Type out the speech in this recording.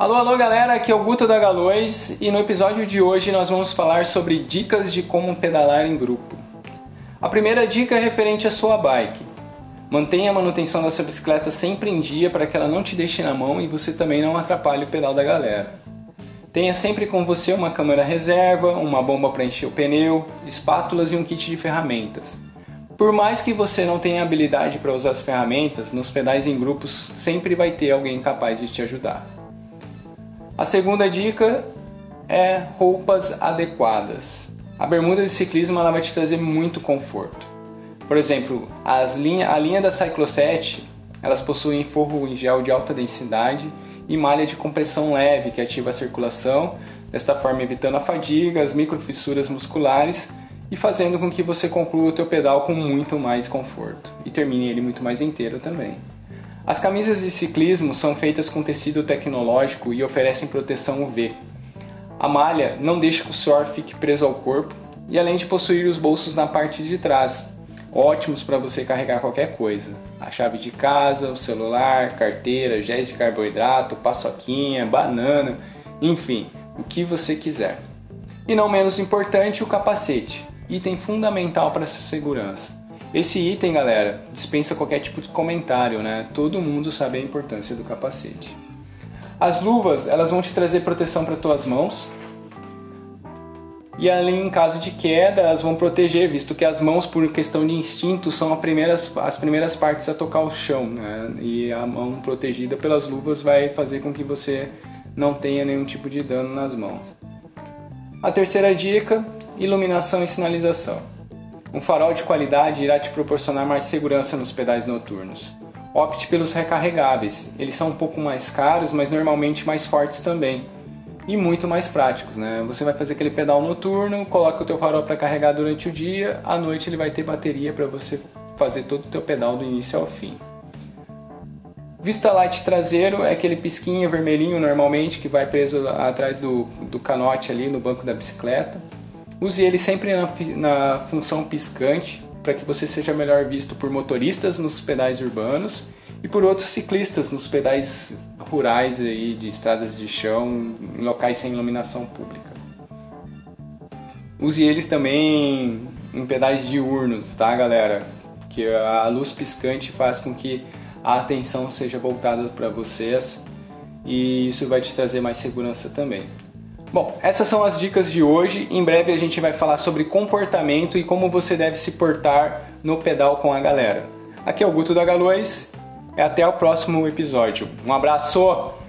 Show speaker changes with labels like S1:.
S1: Alô, alô galera, aqui é o Guto da Galois e no episódio de hoje nós vamos falar sobre dicas de como pedalar em grupo. A primeira dica é referente à sua bike. Mantenha a manutenção da sua bicicleta sempre em dia para que ela não te deixe na mão e você também não atrapalhe o pedal da galera. Tenha sempre com você uma câmera reserva, uma bomba para encher o pneu, espátulas e um kit de ferramentas. Por mais que você não tenha habilidade para usar as ferramentas, nos pedais em grupos sempre vai ter alguém capaz de te ajudar. A segunda dica é roupas adequadas. A bermuda de ciclismo ela vai te trazer muito conforto. Por exemplo, as linha, a linha da Cycloset elas possuem forro em gel de alta densidade e malha de compressão leve que ativa a circulação, desta forma evitando a fadiga, as microfissuras musculares e fazendo com que você conclua o teu pedal com muito mais conforto e termine ele muito mais inteiro também. As camisas de ciclismo são feitas com tecido tecnológico e oferecem proteção UV. A malha não deixa que o suor fique preso ao corpo e além de possuir os bolsos na parte de trás, ótimos para você carregar qualquer coisa. A chave de casa, o celular, carteira, géis de carboidrato, paçoquinha, banana, enfim, o que você quiser. E não menos importante, o capacete item fundamental para essa segurança. Esse item, galera, dispensa qualquer tipo de comentário, né? Todo mundo sabe a importância do capacete. As luvas, elas vão te trazer proteção para tuas mãos. E além, em caso de queda, elas vão proteger, visto que as mãos, por questão de instinto, são as primeiras, as primeiras partes a tocar o chão, né? E a mão protegida pelas luvas vai fazer com que você não tenha nenhum tipo de dano nas mãos. A terceira dica iluminação e sinalização. Um farol de qualidade irá te proporcionar mais segurança nos pedais noturnos. Opte pelos recarregáveis. Eles são um pouco mais caros, mas normalmente mais fortes também. E muito mais práticos, né? Você vai fazer aquele pedal noturno, coloca o teu farol para carregar durante o dia, à noite ele vai ter bateria para você fazer todo o teu pedal do início ao fim. Vista light traseiro é aquele pisquinho vermelhinho normalmente que vai preso atrás do, do canote ali no banco da bicicleta. Use ele sempre na, na função piscante para que você seja melhor visto por motoristas nos pedais urbanos e por outros ciclistas nos pedais rurais aí de estradas de chão em locais sem iluminação pública. Use eles também em pedais diurnos, tá, galera? Que a luz piscante faz com que a atenção seja voltada para vocês e isso vai te trazer mais segurança também. Bom, essas são as dicas de hoje. Em breve a gente vai falar sobre comportamento e como você deve se portar no pedal com a galera. Aqui é o Guto da Galois até o próximo episódio. Um abraço!